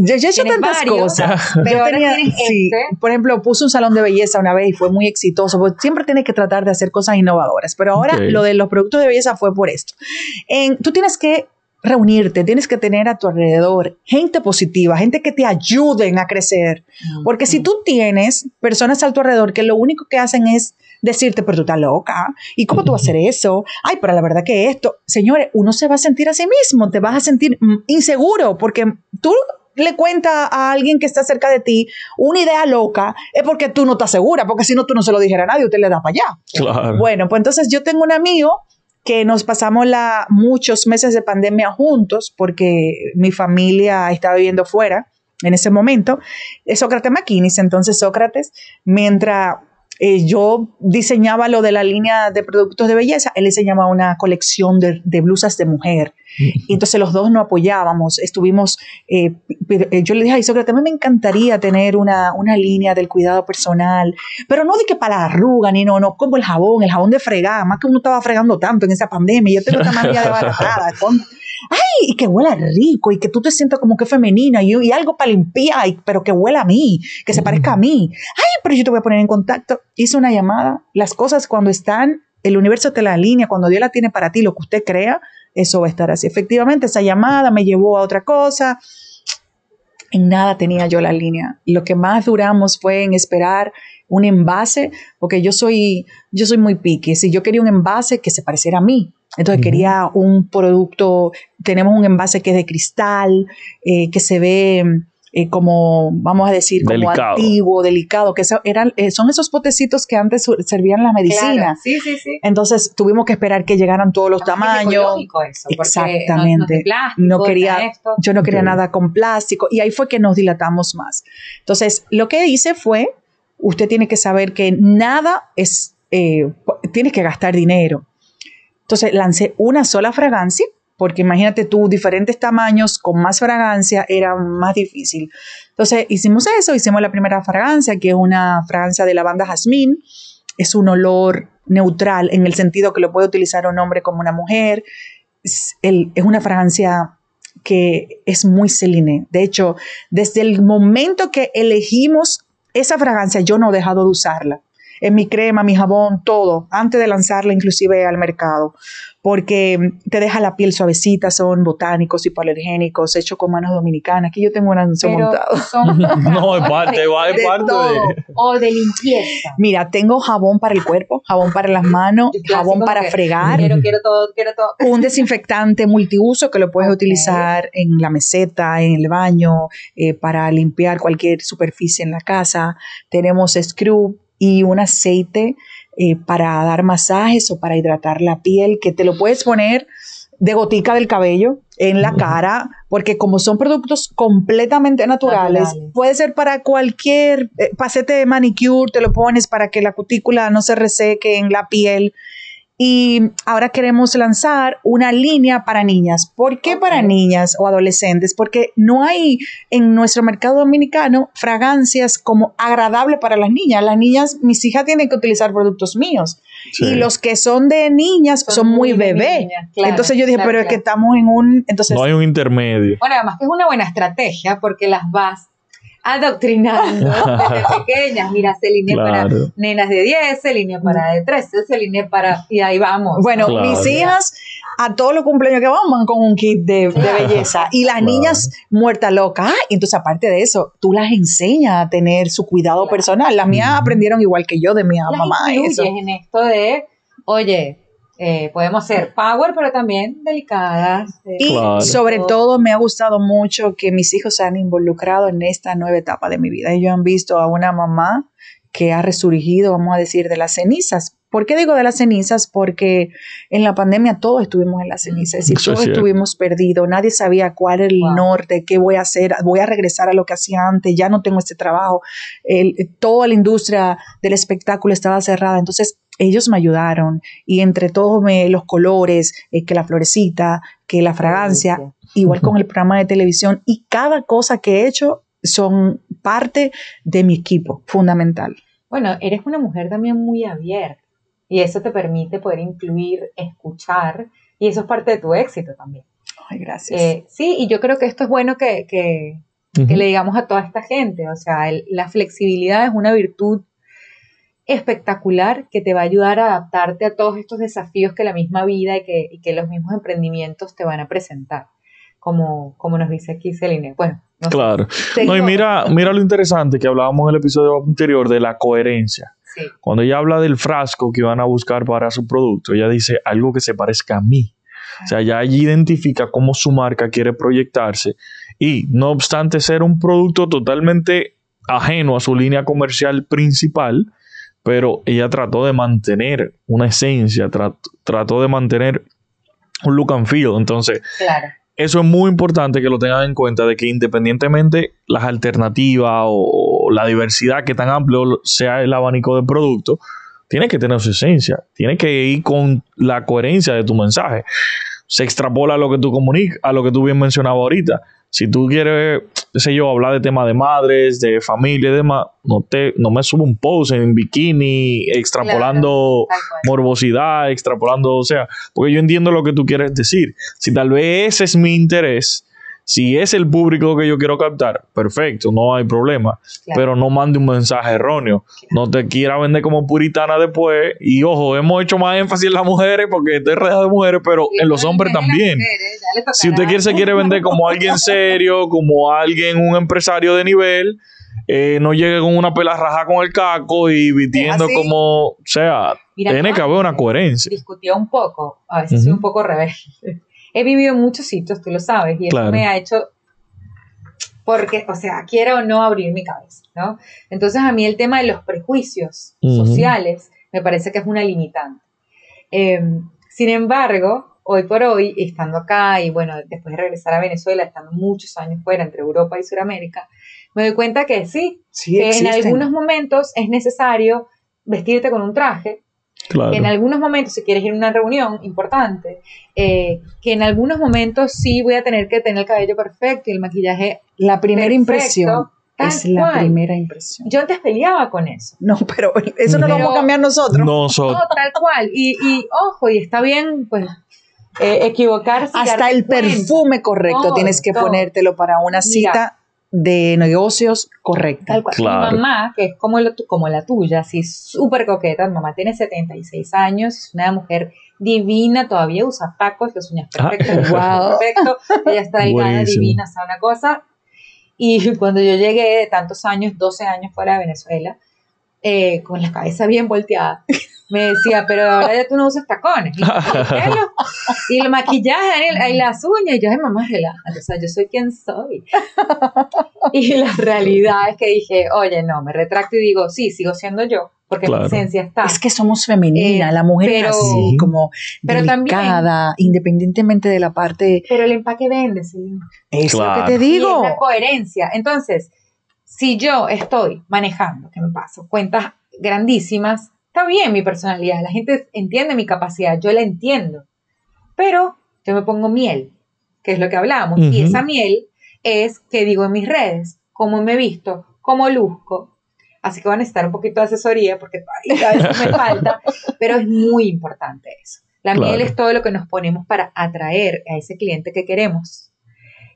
Speaker 2: yo, yo he hecho
Speaker 3: Tienes
Speaker 2: tantas
Speaker 3: varios,
Speaker 2: cosas.
Speaker 3: pero
Speaker 2: Yo tenía- sí,
Speaker 3: este.
Speaker 2: por ejemplo, puse un salón de belleza una vez y fue muy exitoso, porque siempre tienes que tratar de hacer cosas innovadoras, pero ahora lo de los productos de belleza fue por esto. En- tú tienes que reunirte, tienes que tener a tu alrededor gente positiva, gente que te ayuden a crecer, porque si tú tienes personas a tu alrededor que lo único que hacen es decirte, pero tú estás loca, ¿y cómo tú vas a hacer eso? Ay, pero la verdad que esto, señores, uno se va a sentir a sí mismo, te vas a sentir mm, inseguro, porque tú le cuentas a alguien que está cerca de ti una idea loca, es porque tú no estás segura, porque si no tú no se lo dijera a nadie, usted le da para allá.
Speaker 1: Claro.
Speaker 2: Bueno, pues entonces yo tengo un amigo que nos pasamos la, muchos meses de pandemia juntos porque mi familia estaba viviendo fuera en ese momento. Es Sócrates McKinney. Entonces Sócrates, mientras eh, yo diseñaba lo de la línea de productos de belleza, él diseñaba una colección de, de blusas de mujer. Y entonces los dos nos apoyábamos, estuvimos, eh, eh, yo le dije, ay Sócrates, a mí me encantaría tener una, una línea del cuidado personal, pero no de que para la arruga, ni no, no, como el jabón, el jabón de fregar, más que uno estaba fregando tanto en esa pandemia, yo tengo esta manía de baratada, ay, y que huela rico, y que tú te sientas como que femenina, y, y algo para limpiar, y- pero que huela a mí, que se parezca a mí, ay, pero yo te voy a poner en contacto, hice una llamada, las cosas cuando están, el universo te la alinea, cuando Dios la tiene para ti, lo que usted crea, eso va a estar así. Efectivamente, esa llamada me llevó a otra cosa. En nada tenía yo la línea. Lo que más duramos fue en esperar un envase, porque yo soy, yo soy muy pique. Si yo quería un envase que se pareciera a mí, entonces quería un producto, tenemos un envase que es de cristal, eh, que se ve eh, como, vamos a decir, como
Speaker 1: Delicado.
Speaker 2: antiguo, delicado, que eso eran, eh, son esos potecitos que antes servían la medicina.
Speaker 3: Claro, Sí, sí, sí.
Speaker 2: Entonces tuvimos que esperar que llegaran todos los
Speaker 3: Además, es
Speaker 2: tamaños.
Speaker 3: ecológico eso,
Speaker 2: Exactamente.
Speaker 3: No, no es de plástico,
Speaker 2: No
Speaker 3: nada
Speaker 2: quería-. Yo no quería nada con plástico y ahí fue que nos dilatamos más. Entonces, lo que hice fue, usted tiene que saber que nada es, eh, tienes que gastar dinero. Entonces, lancé una sola fragancia, porque imagínate tú, diferentes tamaños con más fragancia era más difícil. Entonces, hicimos eso, hicimos la primera fragancia, que es una fragancia de lavanda jazmín. Es un olor neutral en el sentido que lo puede utilizar un hombre como una mujer. Es, es una fragancia que es muy Celine. De hecho, desde el momento que elegimos esa fragancia, yo no he dejado de usarla. En mi crema, mi jabón, todo, antes de lanzarla inclusive al mercado, porque te deja la piel suavecita, son botánicos, hipoalergénicos, hechos con manos dominicanas. Aquí yo tengo un anuncio
Speaker 3: Pero
Speaker 2: montado.
Speaker 3: son
Speaker 1: No, es parte, va, es
Speaker 2: De
Speaker 1: parte
Speaker 2: todo.
Speaker 1: de.
Speaker 3: o de limpieza.
Speaker 2: Mira, tengo jabón para el cuerpo, jabón para las manos, jabón para
Speaker 3: que
Speaker 2: fregar.
Speaker 3: Quiero, quiero todo, quiero todo.
Speaker 2: un desinfectante multiuso que lo puedes utilizar en la meseta, en el baño, eh, para limpiar cualquier superficie en la casa. Tenemos scrub y un aceite eh, para dar masajes o para hidratar la piel que te lo puedes poner de gotica del cabello en la cara, porque como son productos completamente naturales,
Speaker 3: Naturales.
Speaker 2: puede ser para cualquier eh, pasete de manicure, te lo pones para que la cutícula no se reseque en la piel Y ahora queremos lanzar una línea para niñas. ¿Por qué para niñas o adolescentes? Porque no hay en nuestro mercado dominicano fragancias como agradable para las niñas. Las niñas, mis hijas tienen que utilizar productos míos. Y los que son de niñas son, muy, bebé. entonces yo dije, pero es que estamos en un... Entonces,
Speaker 1: no hay un intermedio.
Speaker 3: Bueno, además que es una buena estrategia porque las vas adoctrinando desde pequeñas. Mira, se línea para nenas de 10, se línea para de 13, se línea para... Y ahí vamos.
Speaker 2: Bueno, mis hijas a todos los cumpleaños que vamos van con un kit de, belleza. Y las niñas muertas locas. y entonces, aparte de eso, tú las enseñas a tener su cuidado personal. Las mías aprendieron igual que yo de mi mamá.
Speaker 3: Eso. en esto de, oye, eh, podemos ser power, pero también delicadas.
Speaker 2: Eh, y sobre todo me ha gustado mucho que mis hijos se han involucrado en esta nueva etapa de mi vida. Ellos han visto a una mamá que ha resurgido, vamos a decir, de las cenizas. ¿Por qué digo de las cenizas? Porque en la pandemia todos estuvimos en las cenizas y todos estuvimos perdidos. Nadie sabía cuál era el norte, qué voy a hacer, voy a regresar a lo que hacía antes, ya no tengo este trabajo. toda la industria del espectáculo estaba cerrada. Entonces, ellos me ayudaron y entre todos me, los colores, eh, que la florecita, que la fragancia, igual con el programa de televisión y cada cosa que he hecho son parte de mi equipo fundamental.
Speaker 3: Bueno, eres una mujer también muy abierta y eso te permite poder incluir, escuchar y eso es parte de tu éxito también.
Speaker 2: Ay, gracias.
Speaker 3: Eh, sí, y yo creo que esto es bueno que, que, le digamos a toda esta gente, o sea, la flexibilidad es una virtud espectacular que te va a ayudar a adaptarte a todos estos desafíos que la misma vida y que, los mismos emprendimientos te van a presentar, como, como nos dice aquí Celine. Bueno,
Speaker 1: claro. No, y mira, mira lo interesante que hablábamos en el episodio anterior de la coherencia. Cuando ella habla del frasco que van a buscar para su producto, ella dice algo que se parezca a mí. O sea, ya ella identifica cómo su marca quiere proyectarse y no obstante ser un producto totalmente ajeno a su línea comercial principal, pero ella trató de mantener una esencia, trató, de mantener un look and feel. Entonces, eso es muy importante que lo tengan en cuenta de que independientemente las alternativas o, la diversidad que tan amplio sea el abanico de productos, tiene que tener su esencia, tiene que ir con la coherencia de tu mensaje. Se extrapola a lo que tú comunicas, a lo que tú bien mencionabas ahorita. Si tú quieres, qué sé yo, hablar de temas de madres, de familia y demás, no, te, no me subo un post en bikini extrapolando morbosidad, extrapolando, o sea, porque yo entiendo lo que tú quieres decir. Si tal vez ese es mi interés, si es el público que yo quiero captar, perfecto, no hay problema. Pero no mande un mensaje erróneo. No te quiera vender como puritana después. Y ojo, hemos hecho más énfasis en las mujeres porque estoy rodeado de mujeres, pero en los hombres también. si usted quiere, se quiere vender como alguien serio, como alguien, un empresario de nivel, eh, no llegue con una pela raja con el caco y vistiendo como, o sea, tiene que haber una coherencia.
Speaker 3: Discutió un poco, a veces un poco rebelde he vivido en muchos sitios, tú lo sabes, y eso me ha hecho, porque, o sea, quiero o no abrir mi cabeza, ¿no? Entonces a mí el tema de los prejuicios sociales me parece que es una limitante. Em, sin embargo, hoy por hoy, estando acá y bueno, después de regresar a Venezuela, estando muchos años fuera entre Europa y Sudamérica, me doy cuenta que sí, que en algunos momentos es necesario vestirte con un traje, en algunos momentos, si quieres ir a una reunión importante, eh, que en algunos momentos sí voy a tener que tener el cabello perfecto y el maquillaje.
Speaker 2: La primera impresión. Es la primera impresión.
Speaker 3: Yo antes peleaba con eso.
Speaker 2: No, pero eso no lo vamos a cambiar nosotros.
Speaker 1: Nosotros.
Speaker 3: No, tal cual. Y, y ojo, y está bien, pues, eh, equivocarse.
Speaker 2: Hasta el perfume correcto tienes que ponértelo para una cita de negocios correcta.
Speaker 3: Mi mamá, que es como, como la tuya, así súper coqueta, mi mamá tiene 76 años, es una mujer divina, todavía usa tacos, las uñas ah. perfectas, wow. perfecto, ella está delgada, divina, o sea, una cosa. Y cuando yo llegué de tantos años, 12 años fuera de Venezuela, eh, con la cabeza bien volteada, me decía, pero ahora ya tú no usas tacones. Y, el maquillaje, y las uñas. Y yo, ay, mamá, relájate. O sea, yo soy quien soy. Y la realidad es que dije, oye, no, me retracto y digo, sí, sigo siendo yo. Porque mi esencia está.
Speaker 2: Es que somos femeninas, eh, la mujer es así, como pero delicada, independientemente de la parte.
Speaker 3: Pero el empaque vende, sí.
Speaker 2: Es lo que te digo.
Speaker 3: Y la coherencia. Entonces, si yo estoy manejando, ¿qué me paso? Cuentas grandísimas, Está bien mi personalidad, la gente entiende mi capacidad, yo la entiendo. Pero yo me pongo miel, que es lo que hablamos. Y esa miel es que digo en mis redes, cómo me visto, cómo luzco. Así que van a necesitar un poquito de asesoría porque a veces me falta, pero es muy importante eso. La
Speaker 1: Claro.
Speaker 3: miel es todo lo que nos ponemos para atraer a ese cliente que queremos.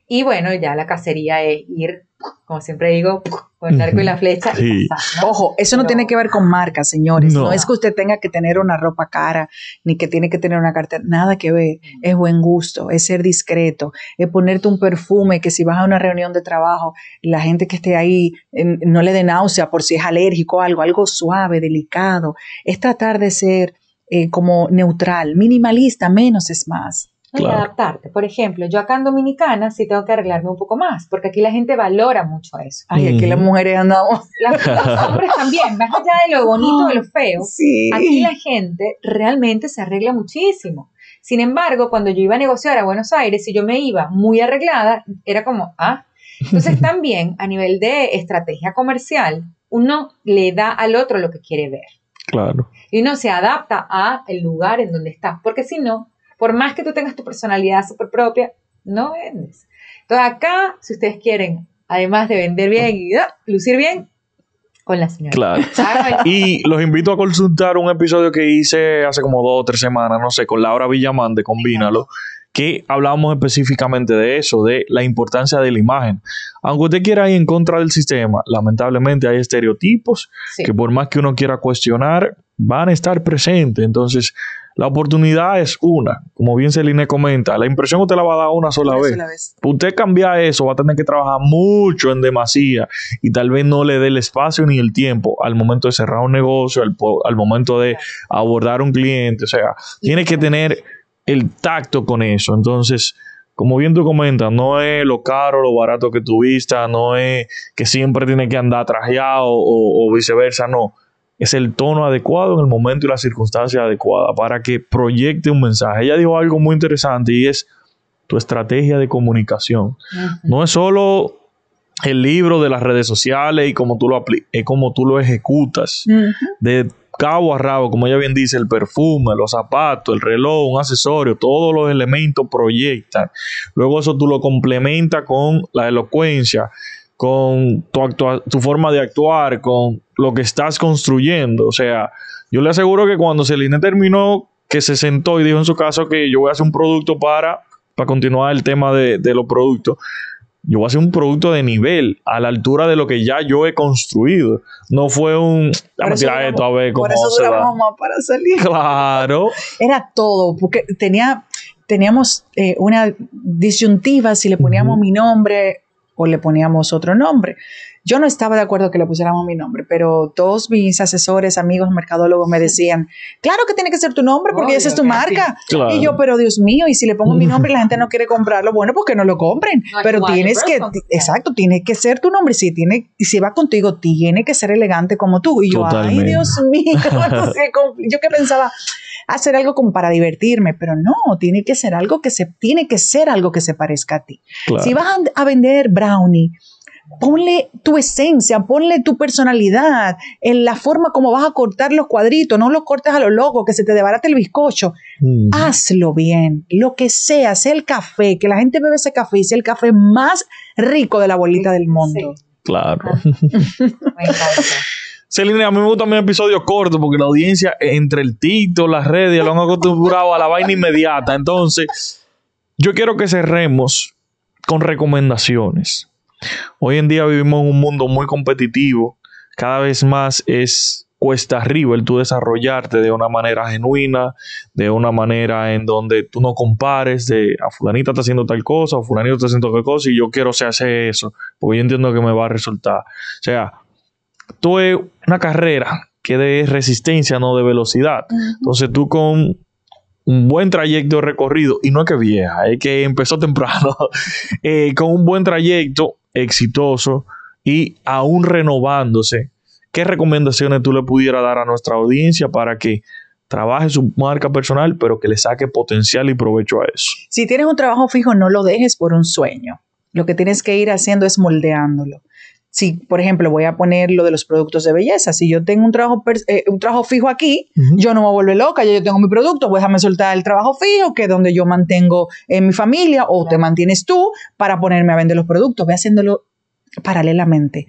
Speaker 3: Y bueno, ya la cacería es ir, como siempre digo, con el arco y la flecha
Speaker 1: Sí.
Speaker 3: y.
Speaker 2: Ojo, eso no tiene que ver con marcas, señores.
Speaker 1: No.
Speaker 2: No. es que usted tenga que tener una ropa cara, ni que tiene que tener una cartera. Nada que ver. Es buen gusto, es ser discreto, es ponerte un perfume que si vas a una reunión de trabajo, la gente que esté ahí eh, no le dé náusea por si es alérgico o algo, algo suave, delicado. Es tratar de ser eh, como neutral, minimalista, menos es más.
Speaker 3: ¿No? Y
Speaker 1: Claro.
Speaker 3: adaptarte. Por ejemplo, yo acá en Dominicana sí tengo que arreglarme un poco más, porque aquí la gente valora mucho eso.
Speaker 2: Ay, aquí las mujeres andamos.
Speaker 3: Las- los hombres también, más allá de lo bonito, de lo feo,
Speaker 2: Sí.
Speaker 3: aquí la gente realmente se arregla muchísimo. Sin embargo, cuando yo iba a negociar a Buenos Aires, si yo me iba muy arreglada, era como, ah. Entonces también a nivel de estrategia comercial, uno le da al otro lo que quiere ver.
Speaker 1: Claro.
Speaker 3: Y uno se adapta a el lugar en donde estás, porque si no, por más que tú tengas tu personalidad súper propia, no vendes. Entonces acá, si ustedes quieren, además de vender bien y ah, lucir bien, con la señora.
Speaker 1: Claro. Y los invito a consultar un episodio que hice hace como dos o tres semanas, no sé, con Laura Villamán de Combínalo, que hablamos específicamente de eso, de la importancia de la imagen. Aunque usted quiera ir en contra del sistema, lamentablemente hay estereotipos
Speaker 3: Sí.
Speaker 1: que por más que uno quiera cuestionar, van a estar presentes. Entonces, la oportunidad es una. Como bien Celine comenta, la impresión usted la va a dar una sola
Speaker 2: Una
Speaker 1: vez.
Speaker 2: sola vez.
Speaker 1: Usted cambia eso, va a tener que trabajar mucho en demasía y tal vez no le dé el espacio ni el tiempo al momento de cerrar un negocio, al, momento de abordar un cliente. O sea, tiene que tener el tacto con eso. Entonces, como bien tú comentas, no es lo caro, lo barato que tú vistas, no es que siempre tiene que andar trajeado o, o viceversa, no. Es el tono adecuado en el momento y la circunstancia adecuada para que proyecte un mensaje. Ella dijo algo muy interesante y es tu estrategia de comunicación. No es solo el libro de las redes sociales y cómo tú lo es como tú lo ejecutas. De cabo a rabo, como ella bien dice, el perfume, los zapatos, el reloj, un accesorio, todos los elementos proyectan. Luego eso tú lo complementas con la elocuencia, con tu, tu forma de actuar, con lo que estás construyendo. O sea, yo le aseguro que cuando Celine terminó, que se sentó y dijo en su caso que yo voy a hacer un producto para, para continuar el tema de, de los productos, yo voy a hacer un producto de nivel, a la altura de lo que ya yo he construido. No fue un,
Speaker 2: Por
Speaker 1: vamos a
Speaker 2: eso
Speaker 1: tirar
Speaker 2: duramos-
Speaker 1: esto a ver cómo
Speaker 2: Por eso
Speaker 1: se da.
Speaker 2: duramos más para salir.
Speaker 1: Claro.
Speaker 2: Era todo, porque tenía, teníamos eh, una disyuntiva si le poníamos mi nombre o le poníamos otro nombre. Yo no estaba de acuerdo que le pusiéramos mi nombre, pero todos mis asesores, amigos, mercadólogos me decían, claro que tiene que ser tu nombre porque
Speaker 3: Obvio
Speaker 2: esa es tu marca.
Speaker 1: Claro.
Speaker 2: Y yo, pero Dios mío, y si le pongo mi nombre y la gente no quiere comprarlo, bueno, pues que no lo compren.
Speaker 3: No
Speaker 2: pero tienes que, exacto, tiene que ser tu nombre. Si tiene, y si va contigo, tiene que ser elegante como tú. Y yo,
Speaker 1: Totalmente.
Speaker 2: ay, Dios mío, yo que pensaba hacer algo como para divertirme, pero no, tiene que ser algo que se, tiene que ser algo que se parezca a ti.
Speaker 1: claro.
Speaker 2: Si vas a, a vender brownie, ponle tu esencia, ponle tu personalidad, en la forma como vas a cortar los cuadritos, no los cortes a lo loco, que se te debarate el bizcocho.
Speaker 1: Mm.
Speaker 2: Hazlo bien, lo que sea, sea el café, que la gente bebe ese café y sea el café más rico de la bolita del mundo.
Speaker 3: Sí.
Speaker 1: Claro.
Speaker 3: Me encanta.
Speaker 1: Celine, a mí me gusta mi episodio corto porque la audiencia, entre el tito, las redes, lo han acostumbrado a la vaina inmediata. Entonces, yo quiero que cerremos con recomendaciones. Hoy en día vivimos en un mundo muy competitivo. Cada vez más es cuesta arriba el tú desarrollarte de una manera genuina, de una manera en donde tú no compares de a fulanita está haciendo tal cosa, o fulanito está haciendo tal cosa y yo quiero se hace eso, porque yo entiendo que me va a resultar. O sea, tú es una carrera que de resistencia, no de velocidad. Entonces tú con un buen trayecto recorrido, y no es que vieja, es que empezó temprano, eh, con un buen trayecto exitoso y aún renovándose, ¿qué recomendaciones tú le pudieras dar a nuestra audiencia para que trabaje su marca personal, pero que le saque potencial y provecho a eso?
Speaker 2: Si tienes un trabajo fijo, no lo dejes por un sueño. Lo que tienes que ir haciendo es moldeándolo. Si, por ejemplo, voy a poner lo de los productos de belleza, si yo tengo un trabajo, eh, un trabajo fijo aquí, yo no me vuelvo loca, yo, yo tengo mi producto, pues déjame soltar el trabajo fijo, que es donde yo mantengo en mi familia, o te mantienes tú para ponerme a vender los productos, voy haciéndolo paralelamente.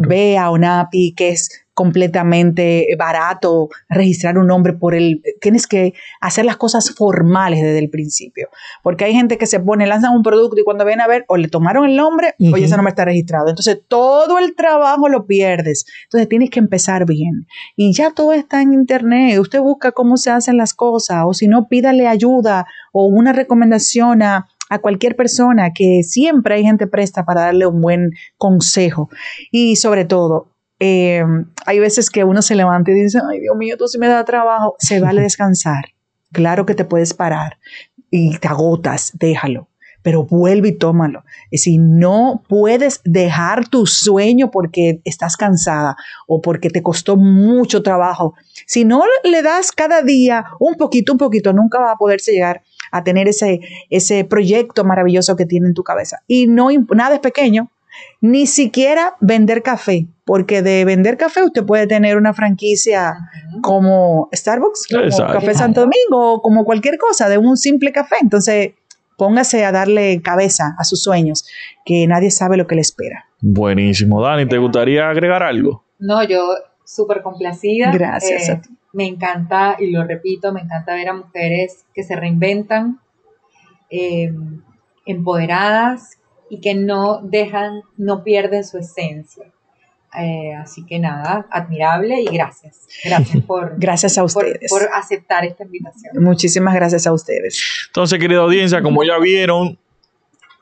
Speaker 2: Ve a UNAPI, que es completamente barato registrar un nombre por el... Tienes que hacer las cosas formales desde el principio. Porque hay gente que se pone, lanzan un producto y cuando ven a ver, o le tomaron el nombre, o ese nombre está registrado. Entonces todo el trabajo lo pierdes. Entonces tienes que empezar bien. Y ya todo está en internet. Usted busca cómo se hacen las cosas, o si no, pídale ayuda o una recomendación a a cualquier persona, que siempre hay gente presta para darle un buen consejo. Y sobre todo, eh, hay veces que uno se levanta y dice, ay Dios mío, tú sí me da trabajo, se vale descansar. Claro que te puedes parar y te agotas, déjalo, pero vuelve y tómalo. Y si no puedes dejar tu sueño porque estás cansada o porque te costó mucho trabajo, si no le das cada día un poquito, un poquito, nunca va a poderse llegar a tener ese, ese proyecto maravilloso que tiene en tu cabeza. Y no, nada es pequeño, ni siquiera vender café, porque de vender café usted puede tener una franquicia como Starbucks, como Café Santo Domingo, o como cualquier cosa, de un simple café. Entonces, póngase a darle cabeza a sus sueños, que nadie sabe lo que le espera.
Speaker 1: Buenísimo. Dani, ¿te gustaría agregar algo?
Speaker 3: No, yo súper complacida.
Speaker 2: Gracias.
Speaker 3: Eh, me encanta, y lo repito, me encanta ver a mujeres que se reinventan, eh, empoderadas y que no dejan, no pierden su esencia. Eh, así que nada, admirable y gracias. Gracias por,
Speaker 2: gracias a ustedes.
Speaker 3: Por, aceptar esta invitación.
Speaker 2: Muchísimas gracias a ustedes.
Speaker 1: Entonces, querida audiencia, como ya vieron,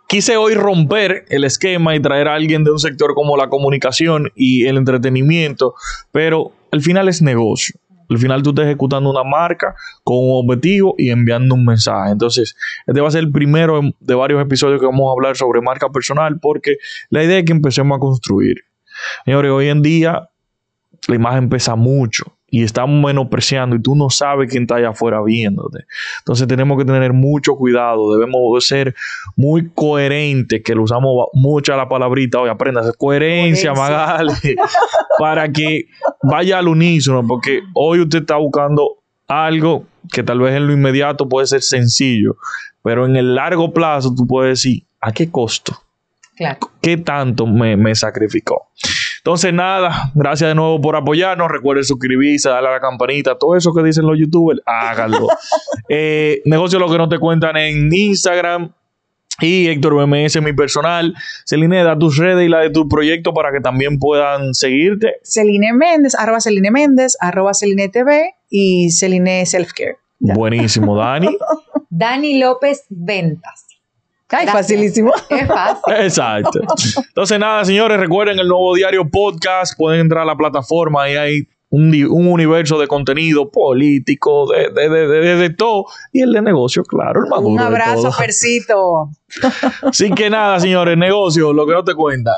Speaker 1: quise hoy romper el esquema y traer a alguien de un sector como la comunicación y el entretenimiento, pero al final es negocio. Al final tú estás ejecutando una marca con un objetivo y enviando un mensaje. Entonces, este va a ser el primero de varios episodios que vamos a hablar sobre marca personal porque la idea es que empecemos a construir. Señores, hoy en día la imagen pesa mucho y estamos menospreciando y tú no sabes quién está allá afuera viéndote. Entonces tenemos que tener mucho cuidado, debemos ser muy coherentes, que lo usamos mucho a la palabrita, hoy aprenda coherencia, Magali, para que vaya al unísono, porque hoy usted está buscando algo que tal vez en lo inmediato puede ser sencillo, pero en el largo plazo tú puedes decir, ¿a qué costo?
Speaker 3: Claro.
Speaker 1: ¿Qué tanto me, me sacrificó? Entonces, nada, gracias de nuevo por apoyarnos. Recuerden suscribirse, darle a la campanita, todo eso que dicen los youtubers, háganlo. eh, negocio lo que no te cuentan en Instagram. Y Héctor BMS, mi personal. Celine, da tus redes y la de tu proyecto para que también puedan seguirte.
Speaker 2: Celine Méndez, arroba Celine Méndez, arroba Celine TV y Celine Selfcare.
Speaker 1: Buenísimo, Dani.
Speaker 3: Dani López Ventas.
Speaker 2: Ay, facilísimo.
Speaker 3: Es fácil.
Speaker 1: Exacto. Entonces, nada, señores, recuerden el nuevo diario podcast. Pueden entrar a la plataforma y hay un, universo de contenido político, de, de, de, todo. Y el de negocio, claro, el maduro.
Speaker 2: Un abrazo, Percito.
Speaker 1: Así que nada, señores, negocio, lo que no te cuentan.